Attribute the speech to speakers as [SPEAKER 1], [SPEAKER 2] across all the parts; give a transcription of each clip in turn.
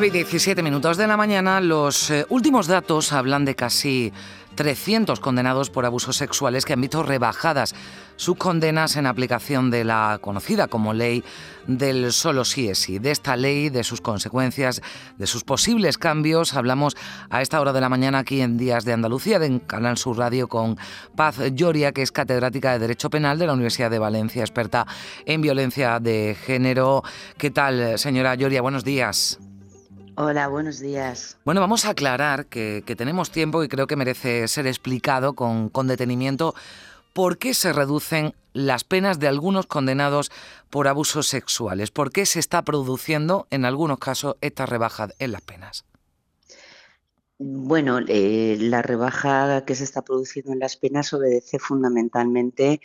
[SPEAKER 1] 9 y 17 minutos de la mañana, los eh, últimos datos hablan de casi 300 condenados por abusos sexuales que han visto rebajadas sus condenas en aplicación de la conocida como ley del solo sí es sí. De esta ley, de sus consecuencias, de sus posibles cambios, hablamos a esta hora de la mañana aquí en Días de Andalucía, en Canal Sur Radio, con Paz Lloria, que es catedrática de Derecho Penal de la Universidad de Valencia, experta en violencia de género. ¿Qué tal, señora Lloria? Buenos días.
[SPEAKER 2] Hola, buenos días.
[SPEAKER 1] Bueno, vamos a aclarar que, tenemos tiempo y creo que merece ser explicado con, con detenimiento por qué se reducen las penas de algunos condenados por abusos sexuales, por qué se está produciendo en algunos casos esta rebaja en las penas.
[SPEAKER 2] Bueno, eh, la rebaja que se está produciendo en las penas obedece fundamentalmente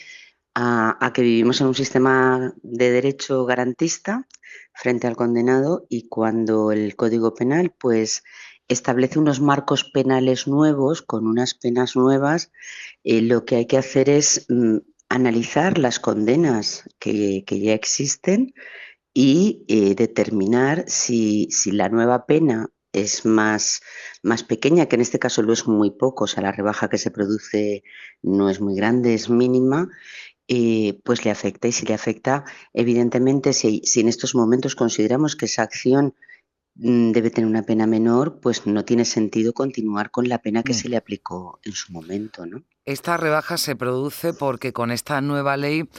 [SPEAKER 2] a, que vivimos en un sistema de derecho garantista frente al condenado y cuando el Código Penal pues establece unos marcos penales nuevos con unas penas nuevas, eh, lo que hay que hacer es mm, analizar las condenas que, ya existen y eh, determinar si, si, la nueva pena es más, más pequeña, que en este caso lo es muy poco, o sea, la rebaja que se produce no es muy grande, es mínima, eh, pues le afecta. Y si le afecta, evidentemente, si, si, en estos momentos consideramos que esa acción mm, debe tener una pena menor, pues no tiene sentido continuar con la pena que mm. se le aplicó en su momento. ¿no?
[SPEAKER 1] Esta rebaja se produce porque con esta nueva ley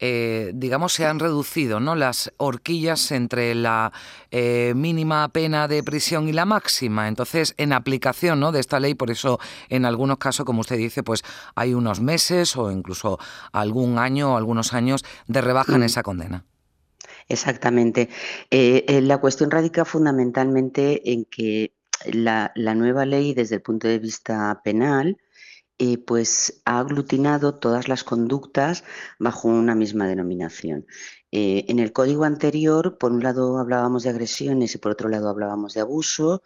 [SPEAKER 1] eh, digamos, se han reducido ¿no? las horquillas entre la eh, mínima pena de prisión y la máxima. Entonces, en aplicación ¿no? de esta ley, por eso en algunos casos, como usted dice, pues hay unos meses o incluso algún año o algunos años de rebaja en mm. esa condena.
[SPEAKER 2] Exactamente. Eh, la cuestión radica fundamentalmente en que la, la nueva ley, desde el punto de vista penal, pues ha aglutinado todas las conductas bajo una misma denominación. Eh, en el código anterior, por un lado hablábamos de agresiones y por otro lado hablábamos de abuso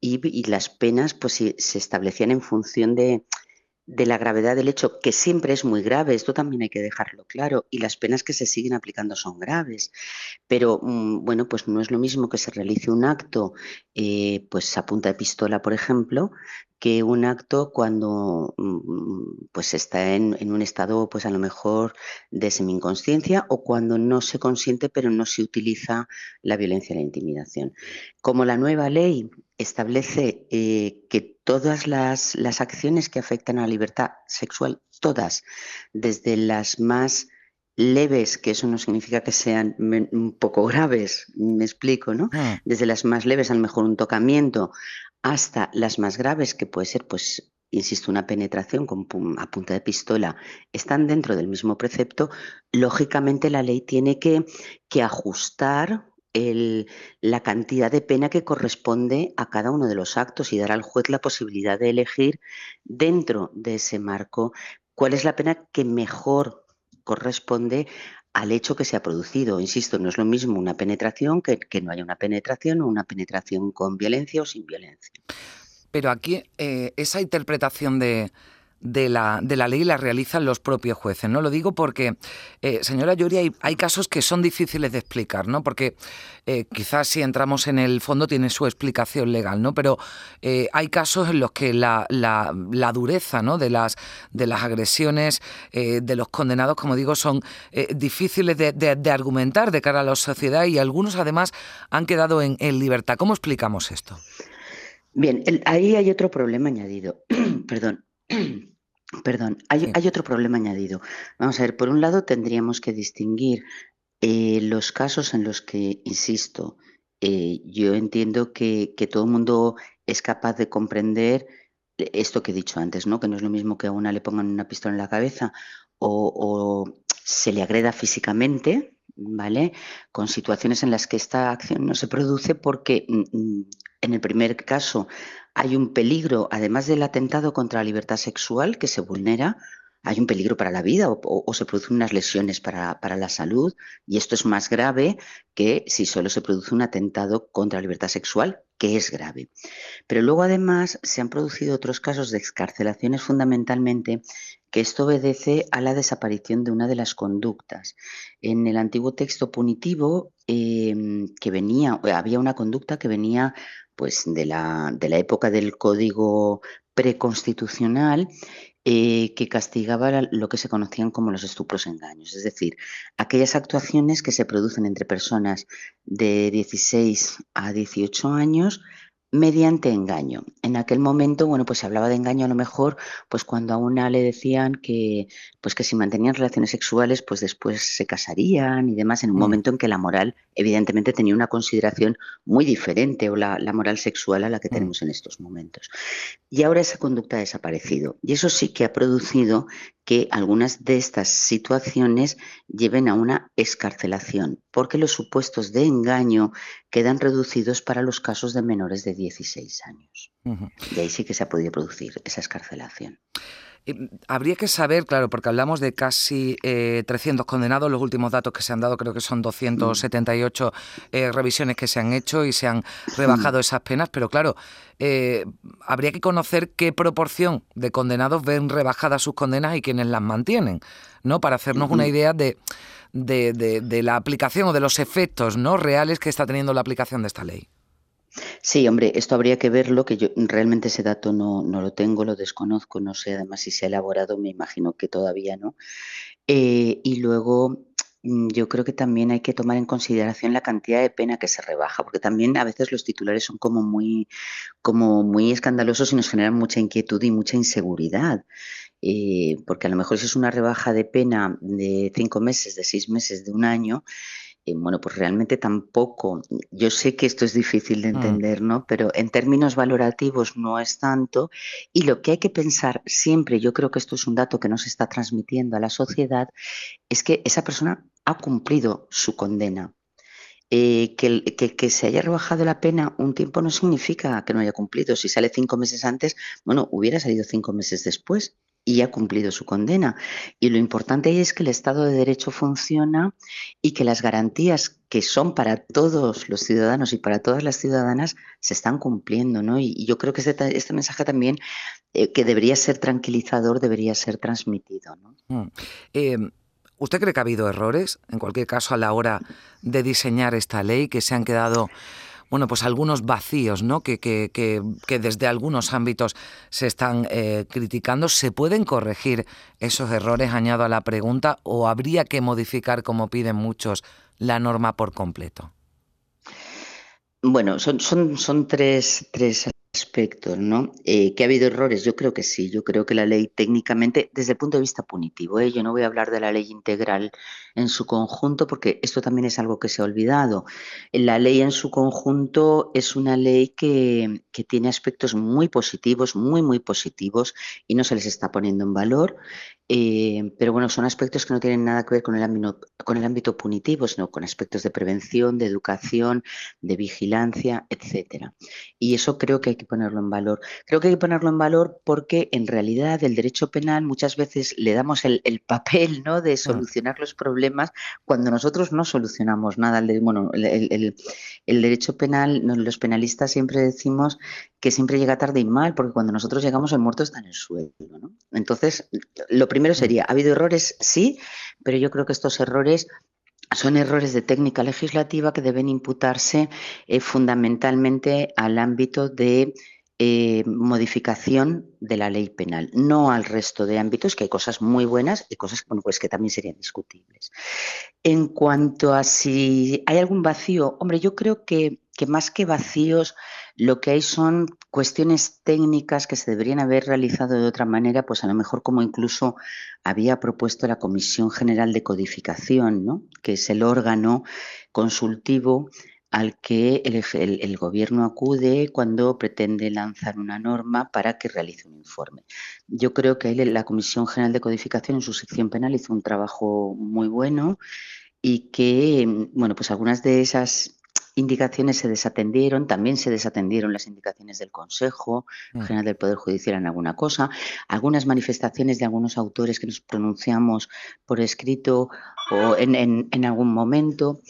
[SPEAKER 2] y, las penas pues, se establecían en función de, de la gravedad del hecho, que siempre es muy grave, esto también hay que dejarlo claro, y las penas que se siguen aplicando son graves. Pero mm, bueno, pues no es lo mismo que se realice un acto, eh, pues a punta de pistola, por ejemplo, que un acto cuando mm, pues está en, en, un estado, pues a lo mejor de semi-inconsciencia o cuando no se consiente pero no se utiliza la violencia y la intimidación. Como la nueva ley establece eh, que todas las, las, acciones que afectan a la libertad sexual, todas, desde las más leves, que eso no significa que sean un poco graves, me explico, ¿no? Ah. Desde las más leves, a lo mejor un tocamiento, hasta las más graves, que puede ser, pues, insisto, una penetración con, a punta de pistola, están dentro del mismo precepto, lógicamente la ley tiene que, ajustar la cantidad de pena que corresponde a cada uno de los actos y dar al juez la posibilidad de elegir dentro de ese marco cuál es la pena que mejor corresponde al hecho que se ha producido. Insisto, no es lo mismo una penetración que, que no haya una penetración o una penetración con violencia o sin violencia.
[SPEAKER 1] Pero aquí eh, esa interpretación de, de la, de la ley la realizan los propios jueces. No lo digo porque, eh, señora Yuri, hay, hay, casos que son difíciles de explicar, ¿no? Porque eh, quizás si entramos en el fondo tiene su explicación legal, ¿no? Pero eh, hay casos en los que la, la, la, dureza ¿no? de, las, de las agresiones de los condenados, como digo, son difíciles de, argumentar de cara a la sociedad y algunos además han quedado en, en libertad. ¿Cómo explicamos esto?
[SPEAKER 2] Bien, ahí hay otro problema añadido. Perdón. Perdón, hay, otro problema añadido. Vamos a ver, por un lado tendríamos que distinguir eh, los casos en los que, insisto, eh, yo entiendo que, todo el mundo es capaz de comprender esto que he dicho antes, ¿no? Que no es lo mismo que a una le pongan una pistola en la cabeza o, o se le agreda físicamente, ¿vale? Con situaciones en las que esta acción no se produce porque mm, mm, en el primer caso hay un peligro, además del atentado contra la libertad sexual que se vulnera, hay un peligro para la vida o, se producen unas lesiones para, para, la salud y esto es más grave que si solo se produce un atentado contra la libertad sexual, que es grave. Pero luego además se han producido otros casos de excarcelaciones fundamentalmente que esto obedece a la desaparición de una de las conductas. En el antiguo texto punitivo em, que venía, había una conducta que venía pues de la, de la época del código preconstitucional eh, que castigaba lo que se conocían como los estupros engaños, es decir, aquellas actuaciones que se producen entre personas de 16 a 18 años mediante engaño. En aquel momento, bueno, pues se hablaba de engaño a lo mejor, pues cuando a una le decían que, pues que si mantenían relaciones sexuales, pues después se casarían y demás, en un mm. momento en que la moral evidentemente tenía una consideración muy diferente o la, moral sexual a la que mm. tenemos en estos momentos. Y ahora esa conducta ha desaparecido. Y eso sí que ha producido que algunas de estas situaciones lleven a una escarcelación, porque los supuestos de engaño quedan reducidos para los casos de menores de 16 años. Y ahí sí que se ha podido producir esa escarcelación.
[SPEAKER 1] Habría que saber, claro, porque hablamos de casi 300 eh, condenados, los últimos datos que se han dado creo que son 278 eh, revisiones que se han hecho y se han rebajado esas penas, pero claro, eh, habría que conocer qué proporción de condenados ven rebajadas sus condenas y quienes las mantienen, ¿no? Para hacernos una idea de, de, la aplicación o de los efectos ¿no? reales que está teniendo la aplicación de esta ley.
[SPEAKER 2] Sí, hombre, esto habría que verlo, que yo realmente ese dato no, no lo tengo, lo desconozco, no sé además si se ha elaborado, me imagino que todavía no. Eh, y luego mm, yo creo que también hay que tomar en consideración la cantidad de pena que se rebaja, porque también a veces los titulares son como muy, como muy escandalosos y nos generan mucha inquietud y mucha inseguridad. Eh, porque a lo mejor si es una rebaja de pena de cinco meses, de seis meses, de un año, eh, bueno, pues realmente tampoco, yo sé que esto es difícil de mm. entender, ¿no? Pero en términos valorativos no es tanto. Y lo que hay que pensar siempre, yo creo que esto es un dato que nos está transmitiendo a la sociedad, es que esa persona ha cumplido su condena. Eh, que, que, que, se haya rebajado la pena un tiempo no significa que no haya cumplido. Si sale cinco meses antes, bueno, hubiera salido cinco meses después y ha cumplido su condena. Y lo importante es que el Estado de Derecho funciona y que las garantías que son para todos los ciudadanos y para todas las ciudadanas se están cumpliendo. ¿no? Y, yo creo que este, este mensaje también, eh, que debería ser tranquilizador, debería ser transmitido. ¿no?
[SPEAKER 1] Mm. Em, ¿Usted cree que ha habido errores, en cualquier caso, a la hora de diseñar esta ley, que se han quedado bueno, pues algunos vacíos ¿no? que, que, que, desde algunos ámbitos se están eh, criticando. ¿Se pueden corregir esos errores, añado a la pregunta, o habría que modificar, como piden muchos, la norma por completo?
[SPEAKER 2] Bueno, son, son, son tres, tres aspectos, ¿no? Eh, ¿Que ha habido errores? Yo creo que sí. Yo creo que la ley técnicamente, desde el punto de vista punitivo, ¿eh? yo no voy a hablar de la ley integral en su conjunto porque esto también es algo que se ha olvidado. La ley en su conjunto es una ley que, que tiene aspectos muy positivos, muy, muy positivos y no se les está poniendo en valor. Eh, pero bueno, son aspectos que no tienen nada que ver con el, ámbito, con el ámbito punitivo, sino con aspectos de prevención, de educación, de vigilancia, etcétera. Y eso creo que hay que ponerlo en valor. Creo que hay que ponerlo en valor porque en realidad el derecho penal muchas veces le damos el, papel ¿no? de solucionar los problemas cuando nosotros no solucionamos nada. Bueno, el, el derecho penal, los penalistas siempre decimos que siempre llega tarde y mal, porque cuando nosotros llegamos el muerto está en el suelo. ¿no? Entonces, lo primero mm. sería, ¿ha habido errores? Sí, pero yo creo que estos errores son errores de técnica legislativa que deben imputarse eh, fundamentalmente al ámbito de eh, modificación de la ley penal, no al resto de ámbitos, que hay cosas muy buenas y cosas pues, que también serían discutibles. En cuanto a si hay algún vacío, hombre, yo creo que, que más que vacíos, lo que hay son cuestiones técnicas que se deberían haber realizado de otra manera, pues a lo mejor como incluso había propuesto la Comisión General de Codificación, ¿no? que es el órgano consultivo al que el, gobierno acude cuando pretende lanzar una norma para que realice un informe. Yo creo que la Comisión General de Codificación en su sección penal hizo un trabajo muy bueno y que, bueno, pues algunas de esas indicaciones se desatendieron, también se desatendieron las indicaciones del Consejo mm. General del Poder Judicial en alguna cosa, algunas manifestaciones de algunos autores que nos pronunciamos por escrito o en, algún momento.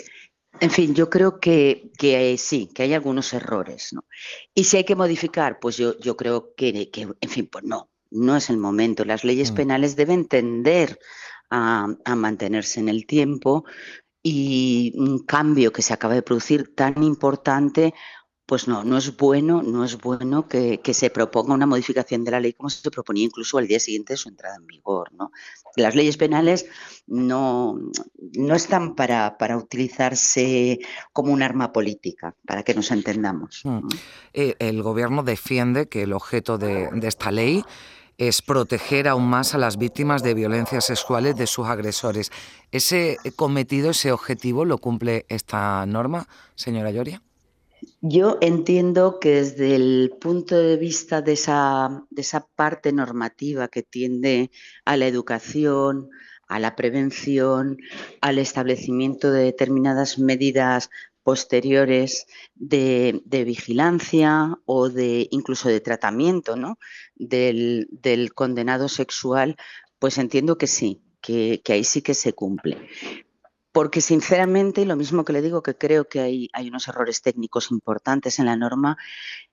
[SPEAKER 2] En fin, yo creo que, que, sí, que hay algunos errores. ¿no? Y si hay que modificar, pues yo, yo creo que, que, en fin, pues no, no es el momento. Las leyes mm. penales deben tender a, a, mantenerse en el tiempo, y un cambio que se acaba de producir tan importante, pues no, no es bueno, no es bueno que, se proponga una modificación de la ley como se proponía incluso al día siguiente de su entrada en vigor. ¿no? Las leyes penales no, no están para, para utilizarse como un arma política, para que nos entendamos. Mm.
[SPEAKER 1] Eh, el gobierno defiende que el objeto de, de esta ley es proteger aún más a las víctimas de violencias sexuales de sus agresores. ¿Ese cometido, ese objetivo lo cumple esta norma, señora Lloria?
[SPEAKER 2] Yo entiendo que desde el punto de vista de esa, de esa parte normativa que tiende a la educación, a la prevención, al establecimiento de determinadas medidas posteriores de, vigilancia o de incluso de tratamiento ¿no? del, condenado sexual, pues entiendo que sí, que, ahí sí que se cumple. Porque sinceramente, lo mismo que le digo, que creo que hay, unos errores técnicos importantes en la norma,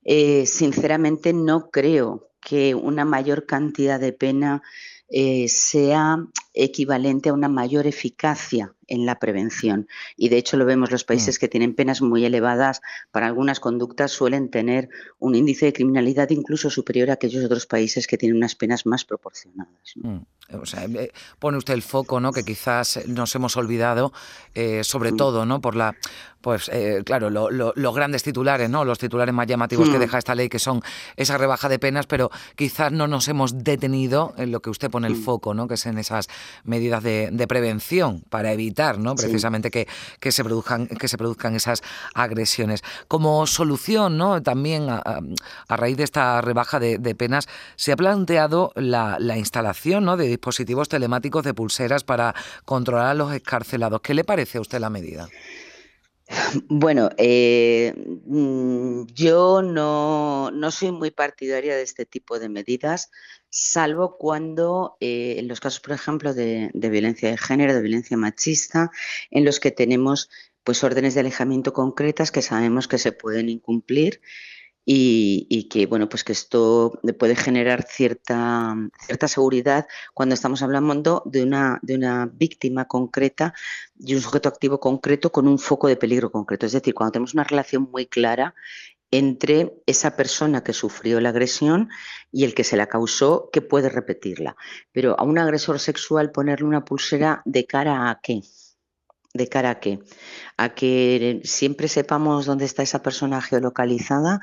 [SPEAKER 2] eh, sinceramente no creo que una mayor cantidad de pena eh, sea equivalente a una mayor eficacia en la prevención. Y de hecho lo vemos, los países mm. que tienen penas muy elevadas para algunas conductas suelen tener un índice de criminalidad incluso superior a aquellos otros países que tienen unas penas más proporcionadas.
[SPEAKER 1] Mm. O sea, eh, pone usted el foco, ¿no? Que quizás nos hemos olvidado, eh, sobre mm. todo, ¿no? Por la, pues, eh, claro, los grandes titulares, ¿no? Los titulares más llamativos que deja esta ley, que son esa rebaja de penas, pero quizás no nos hemos detenido en lo que usted pone el foco, ¿no? Que es en esas medidas de, de prevención para evitar ¿no? Precisamente que, que, se produzcan, que se produzcan esas agresiones. Como solución, ¿no? También a, raíz de esta rebaja de, penas, se ha planteado la, instalación ¿no? de dispositivos telemáticos de pulseras para controlar a los escarcelados. ¿Qué le parece a usted la medida?
[SPEAKER 2] Bueno, eh, mm, yo no, no, soy muy partidaria de este tipo de medidas, salvo cuando eh, en los casos, por ejemplo, de, violencia de género, de violencia machista, en los que tenemos pues órdenes de alejamiento concretas que sabemos que se pueden incumplir y, que bueno pues que esto puede generar cierta, cierta seguridad cuando estamos hablando de una, de una víctima concreta y un sujeto activo concreto con un foco de peligro concreto. Es decir, cuando tenemos una relación muy clara entre esa persona que sufrió la agresión y el que se la causó, que puede repetirla. Pero a un agresor sexual ponerle una pulsera de cara a qué? ¿De cara a qué? A que siempre sepamos dónde está esa persona geolocalizada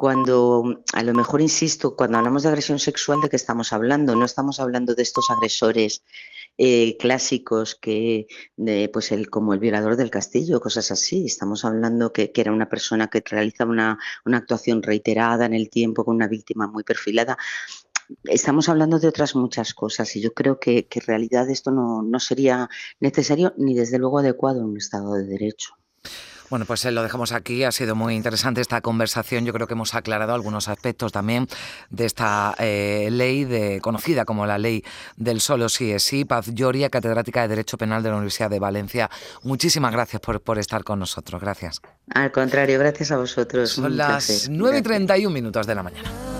[SPEAKER 2] cuando, a lo mejor insisto, cuando hablamos de agresión sexual, ¿de qué estamos hablando? No estamos hablando de estos agresores eh, clásicos que, pues el, como el violador del castillo, cosas así. Estamos hablando que, era una persona que realizaba una, actuación reiterada en el tiempo con una víctima muy perfilada estamos hablando de otras muchas cosas y yo creo que, en realidad esto no, no, sería necesario ni desde luego adecuado en un Estado de Derecho.
[SPEAKER 1] Bueno, pues eh, lo dejamos aquí. Ha sido muy interesante esta conversación. Yo creo que hemos aclarado algunos aspectos también de esta eh, ley de, conocida como la ley del solo sí es sí. Paz Lloria, catedrática de Derecho Penal de la Universidad de Valencia. Muchísimas gracias por, por estar con nosotros. Gracias.
[SPEAKER 2] Al contrario, gracias a vosotros.
[SPEAKER 1] Son las 9.31 minutos de la mañana.